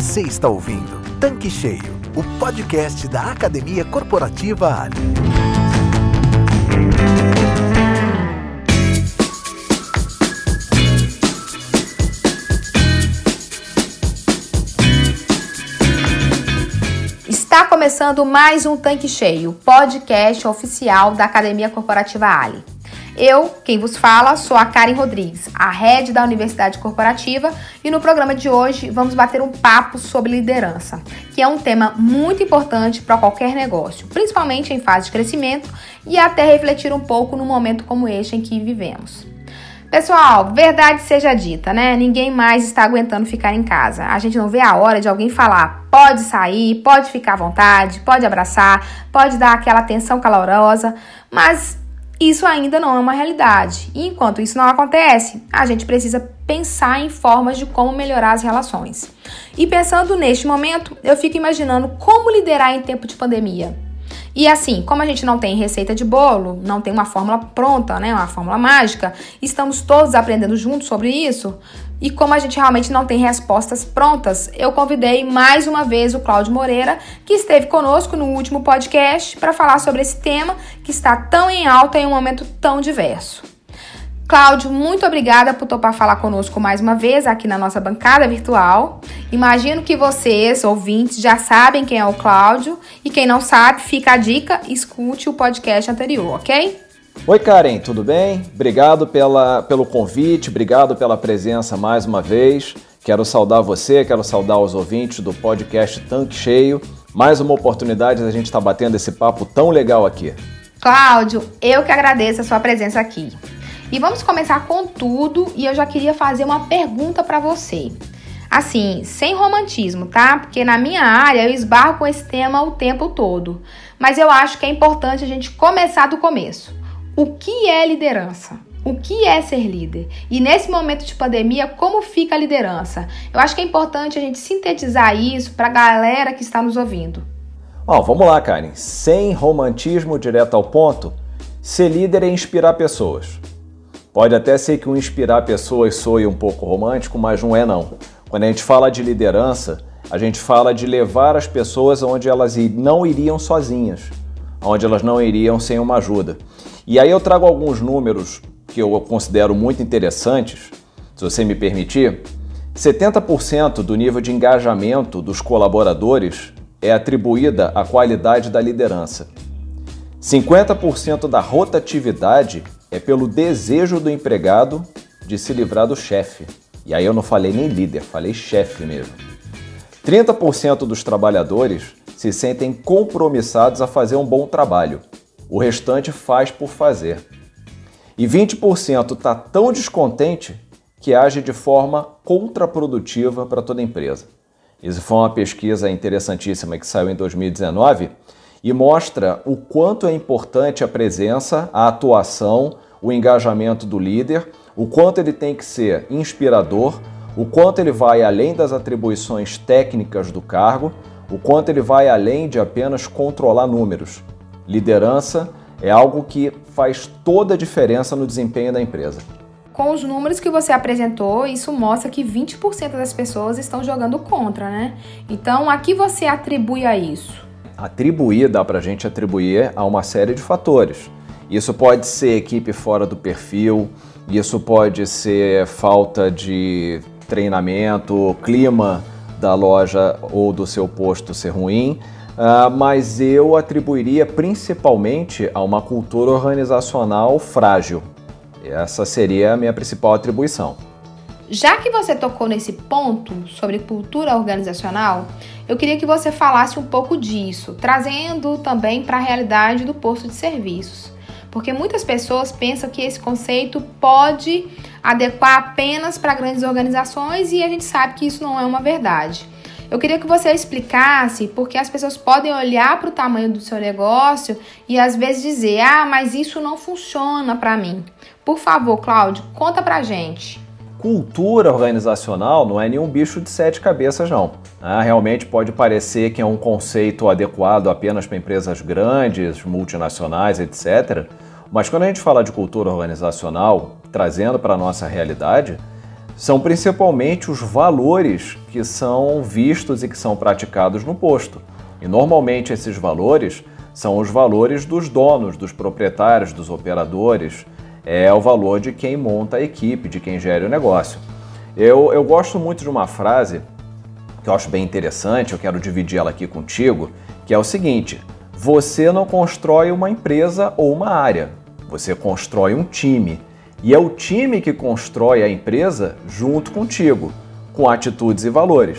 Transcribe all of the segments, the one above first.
Você está ouvindo Tanque Cheio, o podcast da Academia Corporativa Ali. Está começando mais um Tanque Cheio, podcast oficial da Academia Corporativa Ali. Eu, quem vos fala, sou a Karen Rodrigues, a head da Universidade Corporativa, e no programa de hoje vamos bater um papo sobre liderança, que é um tema muito importante para qualquer negócio, principalmente em fase de crescimento e até refletir um pouco no momento como este em que vivemos. Pessoal, verdade seja dita, né? Ninguém mais está aguentando ficar em casa. A gente não vê a hora de alguém falar: pode sair, pode ficar à vontade, pode abraçar, pode dar aquela atenção calorosa, mas isso ainda não é uma realidade. E enquanto isso não acontece, a gente precisa pensar em formas de como melhorar as relações. E pensando neste momento, eu fico imaginando como liderar em tempo de pandemia. E assim, como a gente não tem receita de bolo, não tem uma fórmula pronta, né, uma fórmula mágica, estamos todos aprendendo juntos sobre isso. E como a gente realmente não tem respostas prontas, eu convidei mais uma vez o Cláudio Moreira, que esteve conosco no último podcast para falar sobre esse tema que está tão em alta em um momento tão diverso. Cláudio, muito obrigada por topar falar conosco mais uma vez aqui na nossa bancada virtual. Imagino que vocês, ouvintes, já sabem quem é o Cláudio e quem não sabe, fica a dica, escute o podcast anterior, ok? Oi, Karen, tudo bem? Obrigado pela, pelo convite, obrigado pela presença mais uma vez. Quero saudar você, quero saudar os ouvintes do podcast Tanque Cheio. Mais uma oportunidade da gente estar tá batendo esse papo tão legal aqui. Cláudio, eu que agradeço a sua presença aqui. E vamos começar com tudo e eu já queria fazer uma pergunta para você. Assim, sem romantismo, tá? Porque na minha área eu esbarro com esse tema o tempo todo. Mas eu acho que é importante a gente começar do começo. O que é liderança? O que é ser líder? E nesse momento de pandemia, como fica a liderança? Eu acho que é importante a gente sintetizar isso para a galera que está nos ouvindo. Bom, vamos lá, Karen. Sem romantismo direto ao ponto, ser líder é inspirar pessoas. Pode até ser que o inspirar pessoas soe um pouco romântico, mas não é não. Quando a gente fala de liderança, a gente fala de levar as pessoas onde elas não iriam sozinhas, onde elas não iriam sem uma ajuda. E aí eu trago alguns números que eu considero muito interessantes, se você me permitir. 70% do nível de engajamento dos colaboradores é atribuída à qualidade da liderança. 50% da rotatividade é pelo desejo do empregado de se livrar do chefe. E aí eu não falei nem líder, falei chefe mesmo. 30% dos trabalhadores se sentem compromissados a fazer um bom trabalho. O restante faz por fazer. E 20% está tão descontente que age de forma contraprodutiva para toda empresa. Isso foi uma pesquisa interessantíssima que saiu em 2019 e mostra o quanto é importante a presença, a atuação, o engajamento do líder, o quanto ele tem que ser inspirador, o quanto ele vai além das atribuições técnicas do cargo, o quanto ele vai além de apenas controlar números. Liderança é algo que faz toda a diferença no desempenho da empresa. Com os números que você apresentou, isso mostra que 20% das pessoas estão jogando contra, né? Então, a que você atribui a isso? Atribuir, dá para a gente atribuir a uma série de fatores. Isso pode ser equipe fora do perfil, isso pode ser falta de treinamento, clima da loja ou do seu posto ser ruim, Uh, mas eu atribuiria principalmente a uma cultura organizacional frágil. Essa seria a minha principal atribuição. Já que você tocou nesse ponto sobre cultura organizacional, eu queria que você falasse um pouco disso, trazendo também para a realidade do posto de serviços. Porque muitas pessoas pensam que esse conceito pode adequar apenas para grandes organizações e a gente sabe que isso não é uma verdade. Eu queria que você explicasse porque as pessoas podem olhar para o tamanho do seu negócio e às vezes dizer: "Ah, mas isso não funciona para mim". Por favor, Cláudio, conta pra gente. Cultura organizacional não é nenhum bicho de sete cabeças, não. Ah, realmente pode parecer que é um conceito adequado apenas para empresas grandes, multinacionais, etc. Mas quando a gente fala de cultura organizacional, trazendo para a nossa realidade, são principalmente os valores que são vistos e que são praticados no posto. E normalmente esses valores são os valores dos donos, dos proprietários, dos operadores, é o valor de quem monta a equipe, de quem gera o negócio. Eu, eu gosto muito de uma frase que eu acho bem interessante, eu quero dividir ela aqui contigo, que é o seguinte: você não constrói uma empresa ou uma área, você constrói um time. E é o time que constrói a empresa junto contigo, com atitudes e valores.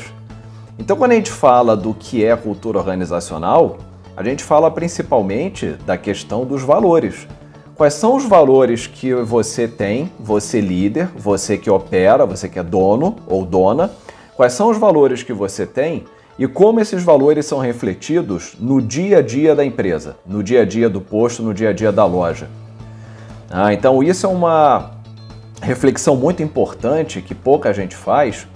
Então, quando a gente fala do que é cultura organizacional, a gente fala principalmente da questão dos valores. Quais são os valores que você tem, você líder, você que opera, você que é dono ou dona? Quais são os valores que você tem e como esses valores são refletidos no dia a dia da empresa, no dia a dia do posto, no dia a dia da loja? Ah, então, isso é uma reflexão muito importante que pouca gente faz,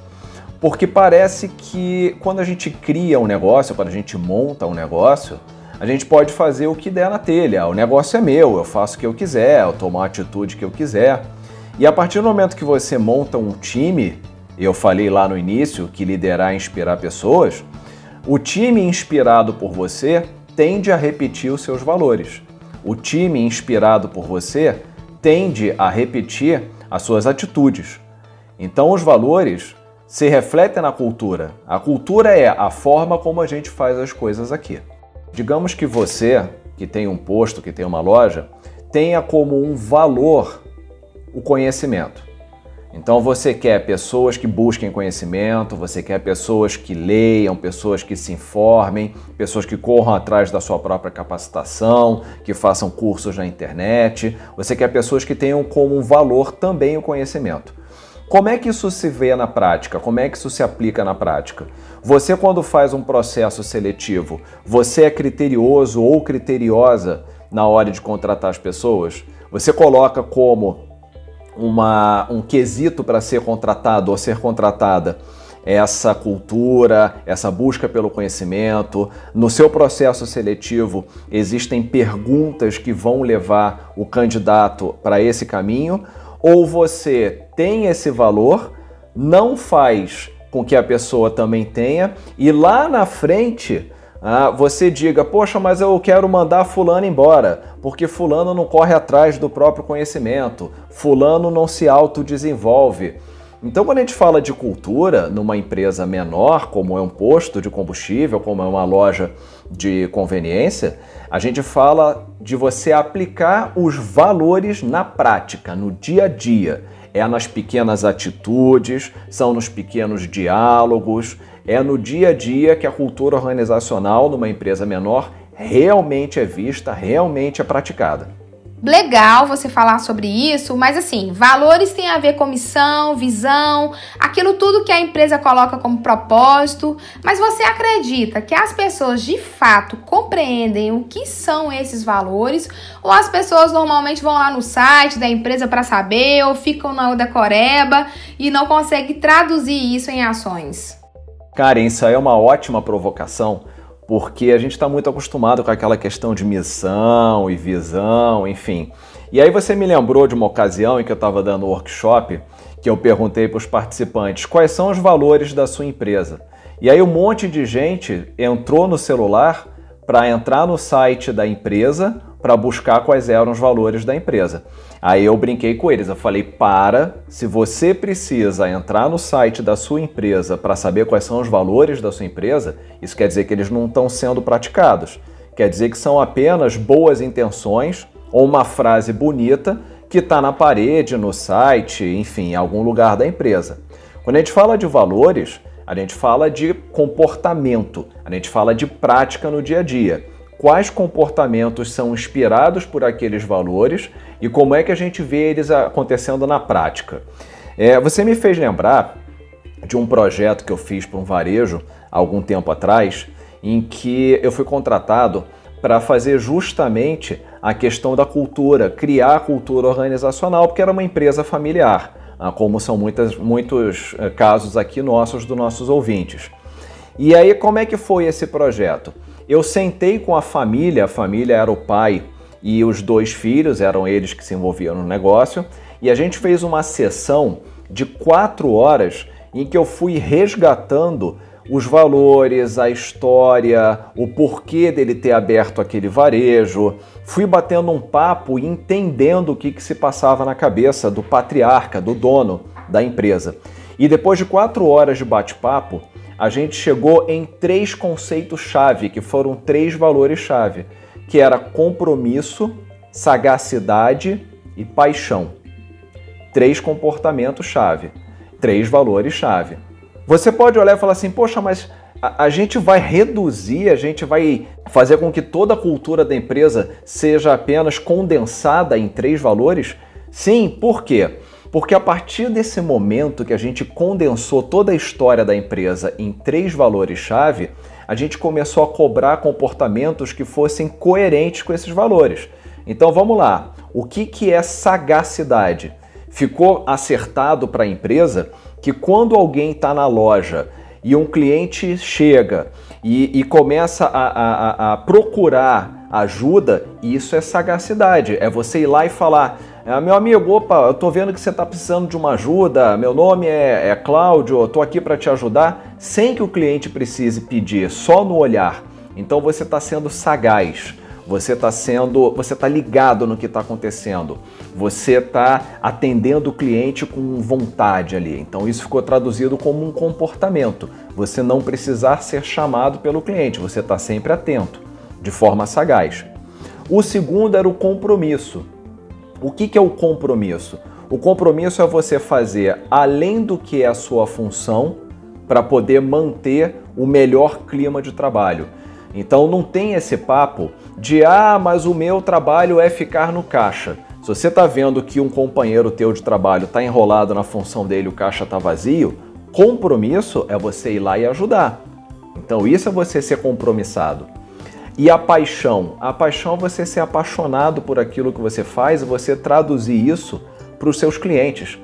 porque parece que quando a gente cria um negócio, quando a gente monta um negócio, a gente pode fazer o que der na telha. O negócio é meu, eu faço o que eu quiser, eu tomo a atitude que eu quiser. E a partir do momento que você monta um time, eu falei lá no início que liderar é inspirar pessoas, o time inspirado por você tende a repetir os seus valores o time inspirado por você tende a repetir as suas atitudes. Então, os valores se refletem na cultura. A cultura é a forma como a gente faz as coisas aqui. Digamos que você, que tem um posto, que tem uma loja, tenha como um valor o conhecimento. Então você quer pessoas que busquem conhecimento, você quer pessoas que leiam, pessoas que se informem, pessoas que corram atrás da sua própria capacitação, que façam cursos na internet. Você quer pessoas que tenham como valor também o conhecimento. Como é que isso se vê na prática? Como é que isso se aplica na prática? Você, quando faz um processo seletivo, você é criterioso ou criteriosa na hora de contratar as pessoas? Você coloca como uma, um quesito para ser contratado ou ser contratada essa cultura, essa busca pelo conhecimento. No seu processo seletivo, existem perguntas que vão levar o candidato para esse caminho, ou você tem esse valor, não faz com que a pessoa também tenha, e lá na frente ah, você diga, poxa, mas eu quero mandar fulano embora, porque fulano não corre atrás do próprio conhecimento, fulano não se autodesenvolve. Então, quando a gente fala de cultura numa empresa menor, como é um posto de combustível, como é uma loja de conveniência, a gente fala de você aplicar os valores na prática, no dia a dia. É nas pequenas atitudes, são nos pequenos diálogos, é no dia a dia que a cultura organizacional numa empresa menor realmente é vista, realmente é praticada. Legal você falar sobre isso, mas assim, valores têm a ver com missão, visão, aquilo tudo que a empresa coloca como propósito. Mas você acredita que as pessoas de fato compreendem o que são esses valores? Ou as pessoas normalmente vão lá no site da empresa para saber, ou ficam na decoreba e não conseguem traduzir isso em ações? Karen, isso aí é uma ótima provocação, porque a gente está muito acostumado com aquela questão de missão e visão, enfim. E aí você me lembrou de uma ocasião em que eu estava dando workshop, que eu perguntei para os participantes quais são os valores da sua empresa. E aí um monte de gente entrou no celular para entrar no site da empresa para buscar quais eram os valores da empresa. Aí eu brinquei com eles, eu falei: "Para, se você precisa entrar no site da sua empresa para saber quais são os valores da sua empresa, isso quer dizer que eles não estão sendo praticados. Quer dizer que são apenas boas intenções ou uma frase bonita que está na parede, no site, enfim, em algum lugar da empresa. Quando a gente fala de valores, a gente fala de comportamento, a gente fala de prática no dia a dia quais comportamentos são inspirados por aqueles valores e como é que a gente vê eles acontecendo na prática. É, você me fez lembrar de um projeto que eu fiz para um varejo algum tempo atrás, em que eu fui contratado para fazer justamente a questão da cultura, criar a cultura organizacional, porque era uma empresa familiar, ah, como são muitas, muitos eh, casos aqui nossos dos nossos ouvintes. E aí, como é que foi esse projeto? Eu sentei com a família, a família era o pai e os dois filhos, eram eles que se envolviam no negócio, e a gente fez uma sessão de quatro horas em que eu fui resgatando os valores, a história, o porquê dele ter aberto aquele varejo. Fui batendo um papo e entendendo o que, que se passava na cabeça do patriarca, do dono da empresa. E depois de quatro horas de bate-papo, a gente chegou em três conceitos-chave, que foram três valores-chave, que era compromisso, sagacidade e paixão. Três comportamentos-chave, três valores-chave. Você pode olhar e falar assim, poxa, mas a, a, gente vai reduzir, a gente vai fazer com que toda a cultura da empresa seja apenas condensada em três valores? Sim, por quê? Porque a partir desse momento que a gente condensou toda a história da empresa em três valores-chave, a gente começou a cobrar comportamentos que fossem coerentes com esses valores. Então vamos lá. O que, que é sagacidade? Ficou acertado para a empresa que quando alguém está na loja e um cliente chega e, e começa a, a, a, procurar ajuda, isso é sagacidade. É você ir lá e falar: ah, meu amigo, opa, eu estou vendo que você está precisando de uma ajuda, meu nome é, é Cláudio, eu estou aqui para te ajudar, sem que o cliente precise pedir, só no olhar. Então você está sendo sagaz você está sendo, você está ligado no que está acontecendo, você está atendendo o cliente com vontade ali. Então isso ficou traduzido como um comportamento. Você não precisar ser chamado pelo cliente, você está sempre atento, de forma sagaz. O segundo era o compromisso. O que, que é o compromisso? O compromisso é você fazer além do que é a sua função para poder manter o melhor clima de trabalho. Então não tem esse papo de ah, mas o meu trabalho é ficar no caixa. Se você está vendo que um companheiro teu de trabalho está enrolado na função dele, o caixa está vazio, compromisso é você ir lá e ajudar. Então isso é você ser compromissado. E a paixão? A paixão é você ser apaixonado por aquilo que você faz e você traduzir isso para os seus clientes.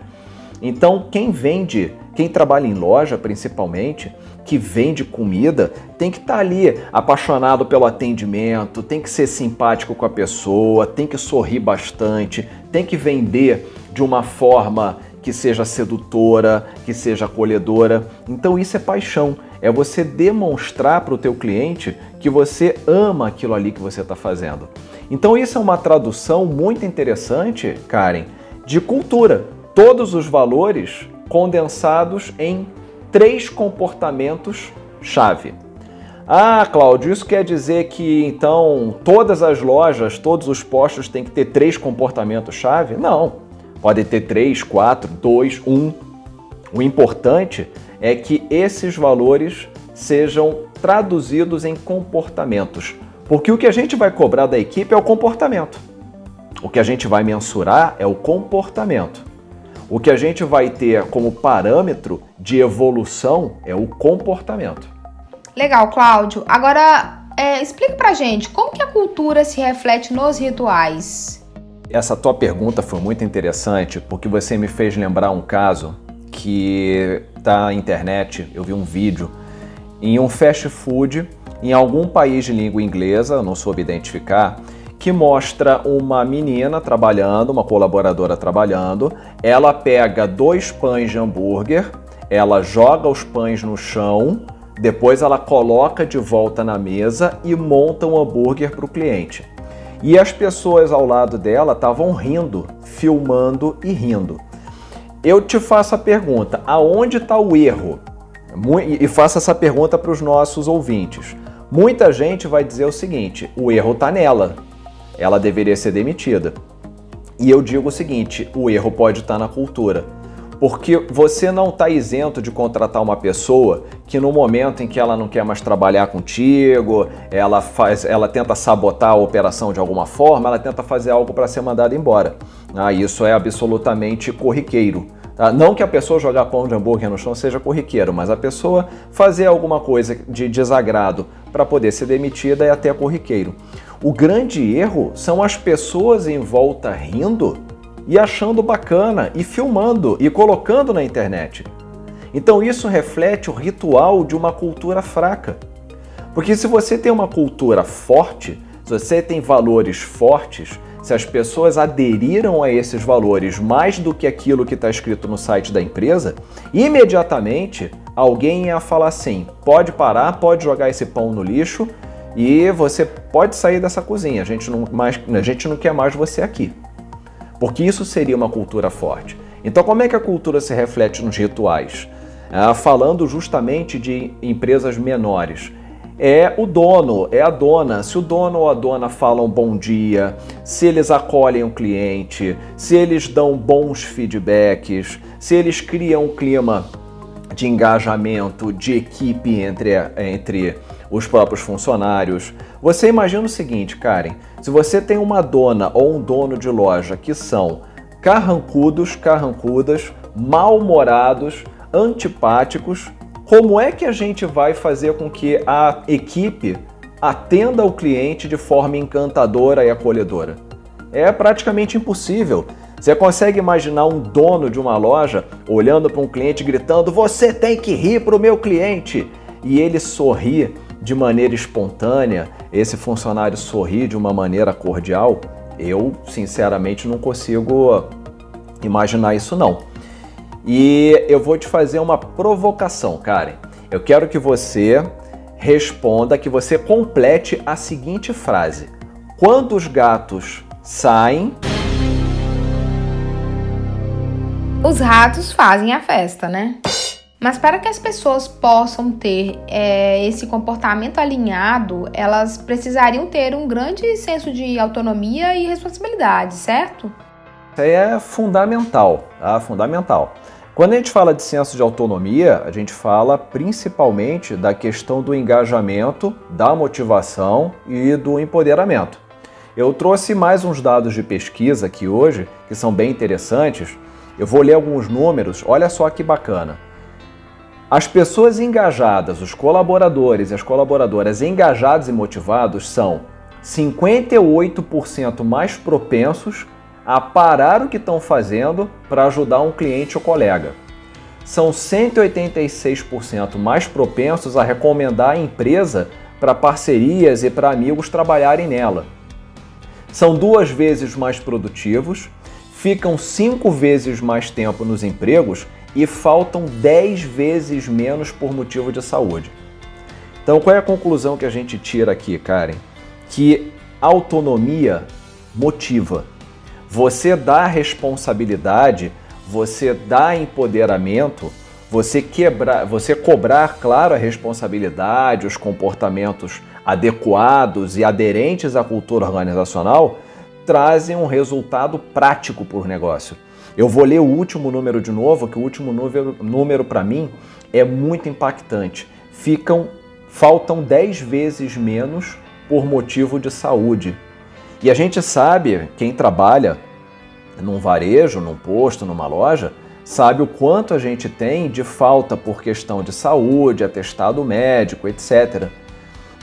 Então, quem vende, quem trabalha em loja principalmente, que vende comida tem que estar tá ali apaixonado pelo atendimento, tem que ser simpático com a pessoa, tem que sorrir bastante, tem que vender de uma forma que seja sedutora, que seja acolhedora. Então isso é paixão, é você demonstrar para o teu cliente que você ama aquilo ali que você está fazendo. Então isso é uma tradução muito interessante, Karen, de cultura. Todos os valores condensados em três comportamentos chave. Ah, Cláudio, isso quer dizer que então todas as lojas, todos os postos têm que ter três comportamentos chave? Não. Pode ter três, quatro, dois, um. O importante é que esses valores sejam traduzidos em comportamentos. Porque o que a gente vai cobrar da equipe é o comportamento. O que a gente vai mensurar é o comportamento. O que a gente vai ter como parâmetro de evolução é o comportamento. Legal, Cláudio. Agora, é, explica pra gente como que a cultura se reflete nos rituais. Essa tua pergunta foi muito interessante porque você me fez lembrar um caso que na internet, eu vi um vídeo em um fast food em algum país de língua inglesa, não soube identificar, que mostra uma menina trabalhando, uma colaboradora trabalhando. Ela pega dois pães de hambúrguer, ela joga os pães no chão, depois ela coloca de volta na mesa e monta um hambúrguer para o cliente. E as pessoas ao lado dela estavam rindo, filmando e rindo. Eu te faço a pergunta: aonde está o erro? E faço essa pergunta para os nossos ouvintes. Muita gente vai dizer o seguinte: o erro está nela ela deveria ser demitida. E eu digo o seguinte: o erro pode estar na cultura. Porque você não está isento de contratar uma pessoa que no momento em que ela não quer mais trabalhar contigo, ela faz, ela tenta sabotar a operação de alguma forma, ela tenta fazer algo para ser mandada embora. Ah, isso é absolutamente corriqueiro. Tá? Não que a pessoa jogar pão de hambúrguer no chão seja corriqueiro, mas a pessoa fazer alguma coisa de desagrado para poder ser demitida é até corriqueiro. O grande erro são as pessoas em volta rindo e achando bacana e filmando e colocando na internet. Então isso reflete o ritual de uma cultura fraca. Porque se você tem uma cultura forte, se você tem valores fortes, se as pessoas aderiram a esses valores mais do que aquilo que está escrito no site da empresa, imediatamente alguém ia falar assim: pode parar, pode jogar esse pão no lixo e você pode sair dessa cozinha. A gente não, mais, a gente não quer mais você aqui. Porque isso seria uma cultura forte. Então, como é que a cultura se reflete nos rituais? Ah, falando justamente de empresas menores é o dono, é a dona. Se o dono ou a dona falam bom dia, se eles acolhem o cliente, se eles dão bons feedbacks, se eles criam um clima de engajamento, de equipe entre, entre os próprios funcionários. Você imagina o seguinte, Karen: se você tem uma dona ou um dono de loja que são carrancudos, carrancudas, mal-humorados, antipáticos, como é que a gente vai fazer com que a equipe atenda o cliente de forma encantadora e acolhedora? É praticamente impossível. Você consegue imaginar um dono de uma loja olhando para um cliente gritando: Você tem que rir para o meu cliente! E ele sorri de maneira espontânea, esse funcionário sorri de uma maneira cordial? Eu, sinceramente, não consigo imaginar isso não. E eu vou te fazer uma provocação, Karen. Eu quero que você responda, que você complete a seguinte frase: Quando os gatos saem. Os ratos fazem a festa, né? Mas para que as pessoas possam ter é, esse comportamento alinhado, elas precisariam ter um grande senso de autonomia e responsabilidade, certo? Isso aí é fundamental, tá? Fundamental. Quando a gente fala de senso de autonomia, a gente fala principalmente da questão do engajamento, da motivação e do empoderamento. Eu trouxe mais uns dados de pesquisa aqui hoje, que são bem interessantes. Eu vou ler alguns números, olha só que bacana. As pessoas engajadas, os colaboradores e as colaboradoras engajados e motivados são 58% mais propensos a parar o que estão fazendo para ajudar um cliente ou colega. São 186% mais propensos a recomendar a empresa para parcerias e para amigos trabalharem nela. São duas vezes mais produtivos, ficam cinco vezes mais tempo nos empregos e faltam dez vezes menos por motivo de saúde. Então, qual é a conclusão que a gente tira aqui, Karen? Que autonomia motiva. Você dá responsabilidade, você dá empoderamento, você quebrar, você cobrar, claro, a responsabilidade, os comportamentos adequados e aderentes à cultura organizacional, trazem um resultado prático para o negócio. Eu vou ler o último número de novo, que o último número, para mim é muito impactante. Ficam, faltam 10 vezes menos por motivo de saúde. E a gente sabe, quem trabalha num varejo, num posto, numa loja, sabe o quanto a gente tem de falta por questão de saúde, atestado médico, etc.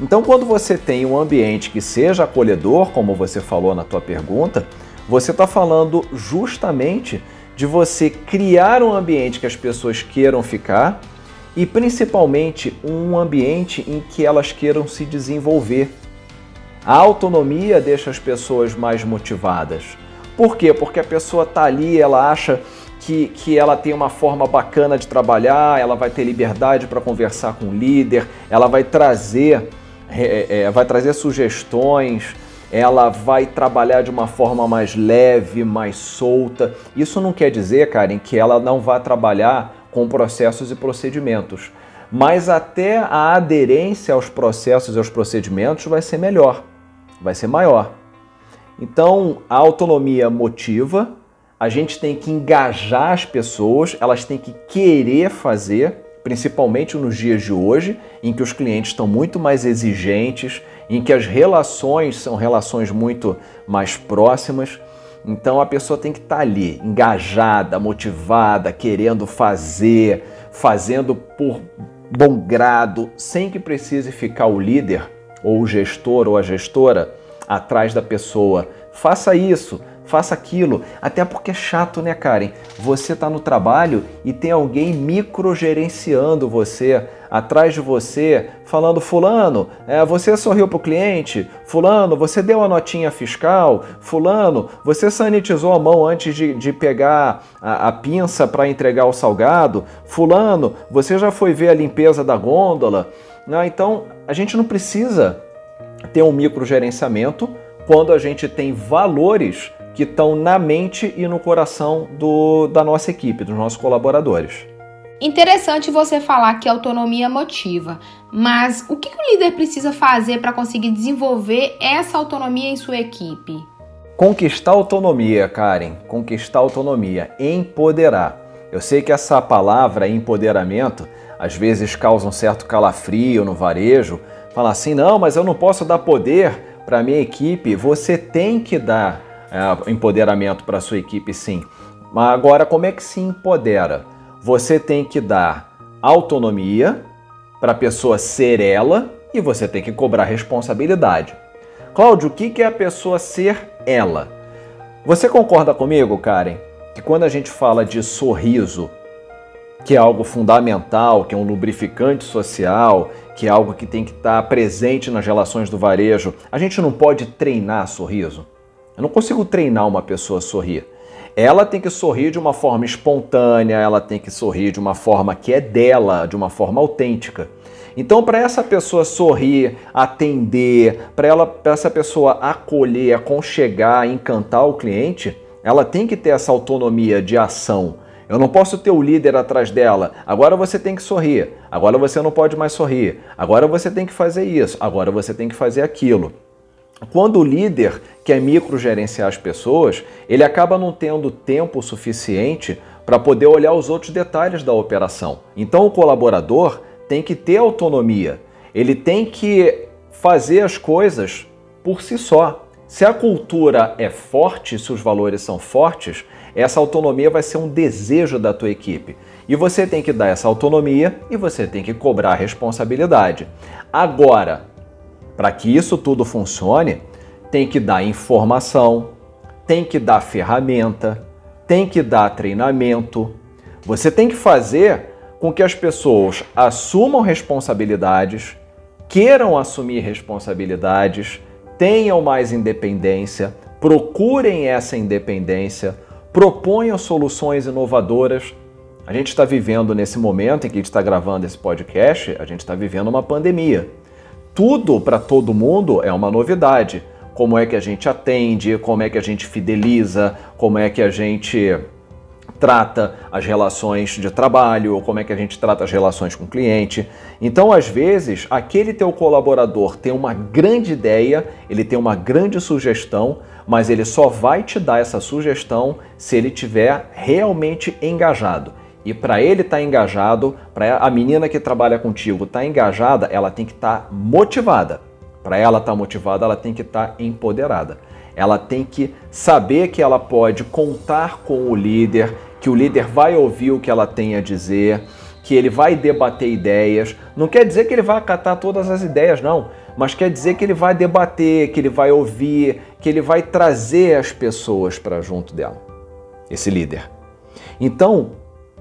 Então, quando você tem um ambiente que seja acolhedor, como você falou na tua pergunta, você está falando justamente de você criar um ambiente que as pessoas queiram ficar e principalmente um ambiente em que elas queiram se desenvolver. A autonomia deixa as pessoas mais motivadas. Por quê? Porque a pessoa está ali, ela acha que, que ela tem uma forma bacana de trabalhar, ela vai ter liberdade para conversar com o líder, ela vai trazer, é, é, vai trazer sugestões, ela vai trabalhar de uma forma mais leve, mais solta. Isso não quer dizer, Karen, que ela não vá trabalhar com processos e procedimentos, mas até a aderência aos processos e aos procedimentos vai ser melhor vai ser maior. Então, a autonomia motiva, a gente tem que engajar as pessoas, elas têm que querer fazer, principalmente nos dias de hoje, em que os clientes estão muito mais exigentes, em que as relações são relações muito mais próximas. Então a pessoa tem que estar ali, engajada, motivada, querendo fazer, fazendo por bom grado, sem que precise ficar o líder ou o gestor ou a gestora atrás da pessoa. Faça isso, faça aquilo. Até porque é chato, né, Karen? Você está no trabalho e tem alguém microgerenciando você, atrás de você, falando: Fulano, é, você sorriu para o cliente? Fulano, você deu a notinha fiscal? Fulano, você sanitizou a mão antes de, de pegar a, a pinça para entregar o salgado? Fulano, você já foi ver a limpeza da gôndola? Não, então, a gente não precisa ter um microgerenciamento quando a gente tem valores que estão na mente e no coração do, da nossa equipe, dos nossos colaboradores. Interessante você falar que autonomia motiva, mas o que, o líder precisa fazer para conseguir desenvolver essa autonomia em sua equipe? Conquistar autonomia, Karen, conquistar autonomia, empoderar. Eu sei que essa palavra empoderamento às vezes causa um certo calafrio no varejo. Falar assim, não, mas eu não posso dar poder para a minha equipe. Você tem que dar é, empoderamento para sua equipe, sim. Mas agora, como é que se empodera? Você tem que dar autonomia para a pessoa ser ela e você tem que cobrar responsabilidade. Cláudio, o que é a pessoa ser ela? Você concorda comigo, Karen, que quando a gente fala de sorriso, que é algo fundamental, que é um lubrificante social, que é algo que tem que estar presente nas relações do varejo, a gente não pode treinar sorriso? Eu não consigo treinar uma pessoa a sorrir. Ela tem que sorrir de uma forma espontânea, ela tem que sorrir de uma forma que é dela, de uma forma autêntica. Então, para essa pessoa sorrir, atender, para essa pessoa acolher, aconchegar, encantar o cliente, ela tem que ter essa autonomia de ação. Eu não posso ter o líder atrás dela. Agora você tem que sorrir. Agora você não pode mais sorrir. Agora você tem que fazer isso. Agora você tem que fazer aquilo. Quando o líder quer microgerenciar as pessoas, ele acaba não tendo tempo suficiente para poder olhar os outros detalhes da operação. Então o colaborador tem que ter autonomia, ele tem que fazer as coisas por si só. Se a cultura é forte, se os valores são fortes, essa autonomia vai ser um desejo da tua equipe. E você tem que dar essa autonomia e você tem que cobrar responsabilidade. Agora, para que isso tudo funcione, tem que dar informação, tem que dar ferramenta, tem que dar treinamento. Você tem que fazer com que as pessoas assumam responsabilidades, queiram assumir responsabilidades, tenham mais independência, procurem essa independência, proponham soluções inovadoras. A gente está vivendo nesse momento em que a gente está gravando esse podcast, a gente está vivendo uma pandemia tudo para todo mundo é uma novidade. Como é que a gente atende, como é que a gente fideliza, como é que a gente trata as relações de trabalho, como é que a gente trata as relações com o cliente. Então, às vezes, aquele teu colaborador tem uma grande ideia, ele tem uma grande sugestão, mas ele só vai te dar essa sugestão se ele tiver realmente engajado. E para ele estar tá engajado, para a menina que trabalha contigo estar tá engajada, ela tem que estar tá motivada. Para ela estar tá motivada, ela tem que estar tá empoderada. Ela tem que saber que ela pode contar com o líder, que o líder vai ouvir o que ela tem a dizer, que ele vai debater ideias. Não quer dizer que ele vai acatar todas as ideias, não, mas quer dizer que ele vai debater, que ele vai ouvir, que ele vai trazer as pessoas para junto dela, esse líder. Então,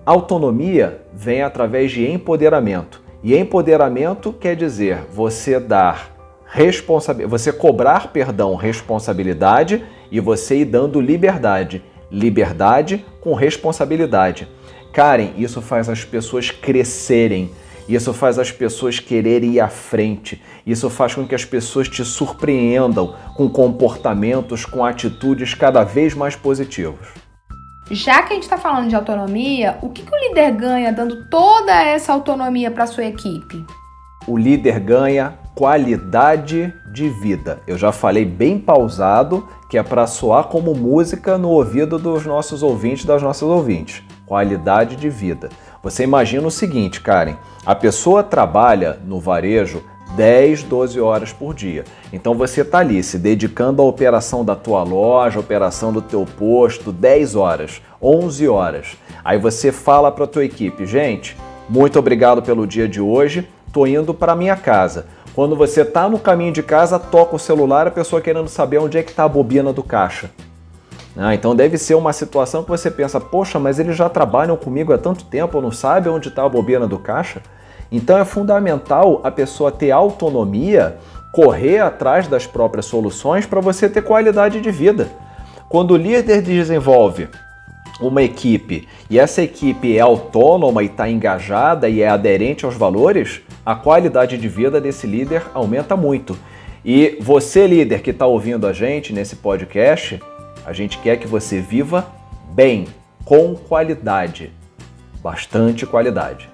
Autonomia vem através de empoderamento. E empoderamento quer dizer você dar responsabilidade, você cobrar, perdão, responsabilidade e você ir dando liberdade. Liberdade com responsabilidade. Karen, isso faz as pessoas crescerem. Isso faz as pessoas quererem ir à frente. Isso faz com que as pessoas te surpreendam com comportamentos, com atitudes cada vez mais positivos. Já que a gente está falando de autonomia, o que, que o líder ganha dando toda essa autonomia para sua equipe? O líder ganha qualidade de vida. Eu já falei bem pausado que é para soar como música no ouvido dos nossos ouvintes, das nossas ouvintes. Qualidade de vida. Você imagina o seguinte, Karen: a pessoa trabalha no varejo 10, 12 horas por dia. Então você está ali se dedicando à operação da tua loja, operação do teu posto, 10 horas, 11 horas. Aí você fala para a tua equipe, gente, muito obrigado pelo dia de hoje, tô indo para minha casa. Quando você está no caminho de casa, toca o celular, a pessoa querendo saber onde é que está a bobina do caixa. Ah, então deve ser uma situação que você pensa, poxa, mas eles já trabalham comigo há tanto tempo, não sabe onde está a bobina do caixa? Então é fundamental a pessoa ter autonomia, correr atrás das próprias soluções para você ter qualidade de vida. Quando o líder desenvolve uma equipe e essa equipe é autônoma e está engajada e é aderente aos valores, a qualidade de vida desse líder aumenta muito. E você, líder que está ouvindo a gente nesse podcast, a gente quer que você viva bem, com qualidade, bastante qualidade.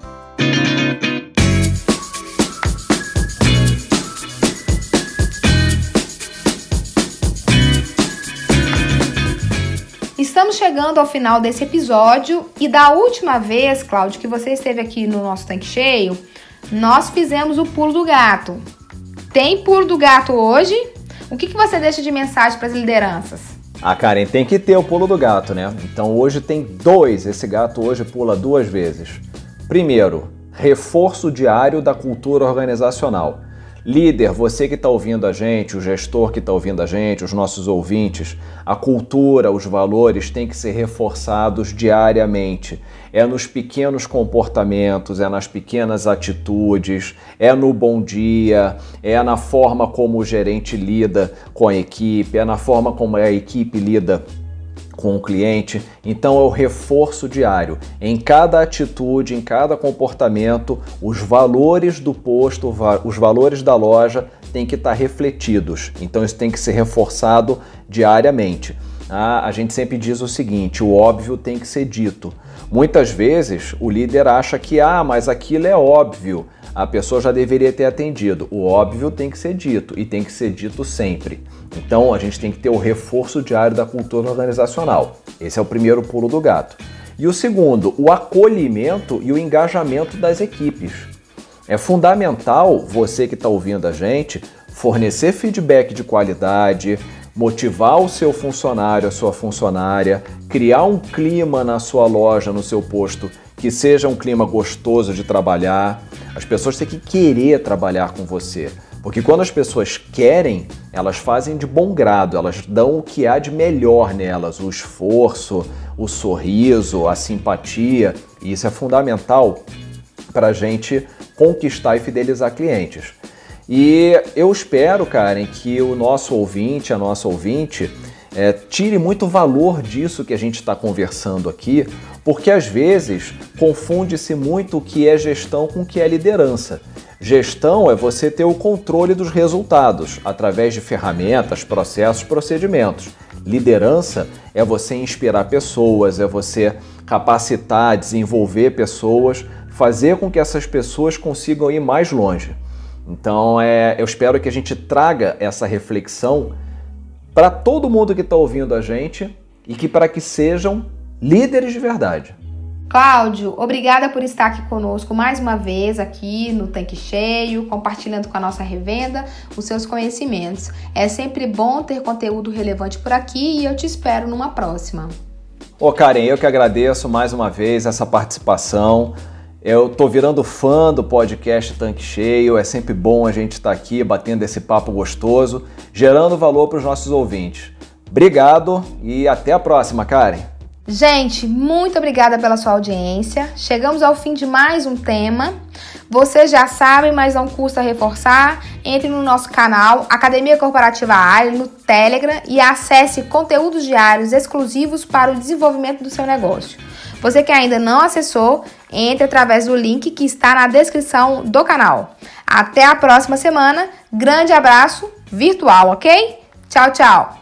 Estamos chegando ao final desse episódio e da última vez, Cláudio, que você esteve aqui no nosso tanque cheio, nós fizemos o pulo do gato. Tem pulo do gato hoje? O que, que você deixa de mensagem para as lideranças? Ah, Karen, tem que ter o pulo do gato, né? Então hoje tem dois. Esse gato hoje pula duas vezes. Primeiro, reforço diário da cultura organizacional. Líder, você que está ouvindo a gente, o gestor que está ouvindo a gente, os nossos ouvintes, a cultura, os valores têm que ser reforçados diariamente. É nos pequenos comportamentos, é nas pequenas atitudes, é no bom dia, é na forma como o gerente lida com a equipe, é na forma como a equipe lida com o cliente. Então é o reforço diário. Em cada atitude, em cada comportamento, os valores do posto, os valores da loja têm que estar refletidos. Então isso tem que ser reforçado diariamente. Ah, a gente sempre diz o seguinte: o óbvio tem que ser dito. Muitas vezes o líder acha que, ah, mas aquilo é óbvio, a pessoa já deveria ter atendido. O óbvio tem que ser dito e tem que ser dito sempre. Então a gente tem que ter o reforço diário da cultura organizacional. Esse é o primeiro pulo do gato. E o segundo, o acolhimento e o engajamento das equipes. É fundamental você que está ouvindo a gente fornecer feedback de qualidade, motivar o seu funcionário, a sua funcionária, criar um clima na sua loja, no seu posto, que seja um clima gostoso de trabalhar. As pessoas têm que querer trabalhar com você. Porque quando as pessoas querem, elas fazem de bom grado, elas dão o que há de melhor nelas, o esforço, o sorriso, a simpatia, e isso é fundamental para a gente conquistar e fidelizar clientes. E eu espero, Karen, que o nosso ouvinte, a nossa ouvinte, é, tire muito valor disso que a gente está conversando aqui, porque às vezes confunde-se muito o que é gestão com o que é liderança. Gestão é você ter o controle dos resultados através de ferramentas, processos, procedimentos. Liderança é você inspirar pessoas, é você capacitar, desenvolver pessoas, fazer com que essas pessoas consigam ir mais longe. Então, é, eu espero que a gente traga essa reflexão para todo mundo que está ouvindo a gente e que para que sejam líderes de verdade. Cláudio, obrigada por estar aqui conosco mais uma vez aqui no Tanque Cheio, compartilhando com a nossa revenda os seus conhecimentos. É sempre bom ter conteúdo relevante por aqui e eu te espero numa próxima. Ô Karen, eu que agradeço mais uma vez essa participação. Eu tô virando fã do podcast Tanque Cheio, é sempre bom a gente estar tá aqui batendo esse papo gostoso, gerando valor para os nossos ouvintes. Obrigado e até a próxima, Karen. Gente, muito obrigada pela sua audiência. Chegamos ao fim de mais um tema. Vocês já sabem, mas não custa reforçar. Entre no nosso canal Academia Corporativa Ali no Telegram e acesse conteúdos diários exclusivos para o desenvolvimento do seu negócio. Você que ainda não acessou, entre através do link que está na descrição do canal. Até a próxima semana. Grande abraço virtual, ok? Tchau, tchau.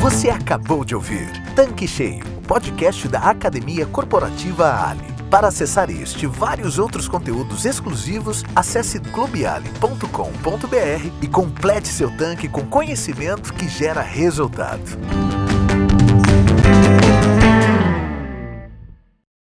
Você acabou de ouvir Tanque Cheio, podcast da Academia Corporativa Ali. Para acessar este e vários outros conteúdos exclusivos, acesse clubeali.com.br e complete seu tanque com conhecimento que gera resultado.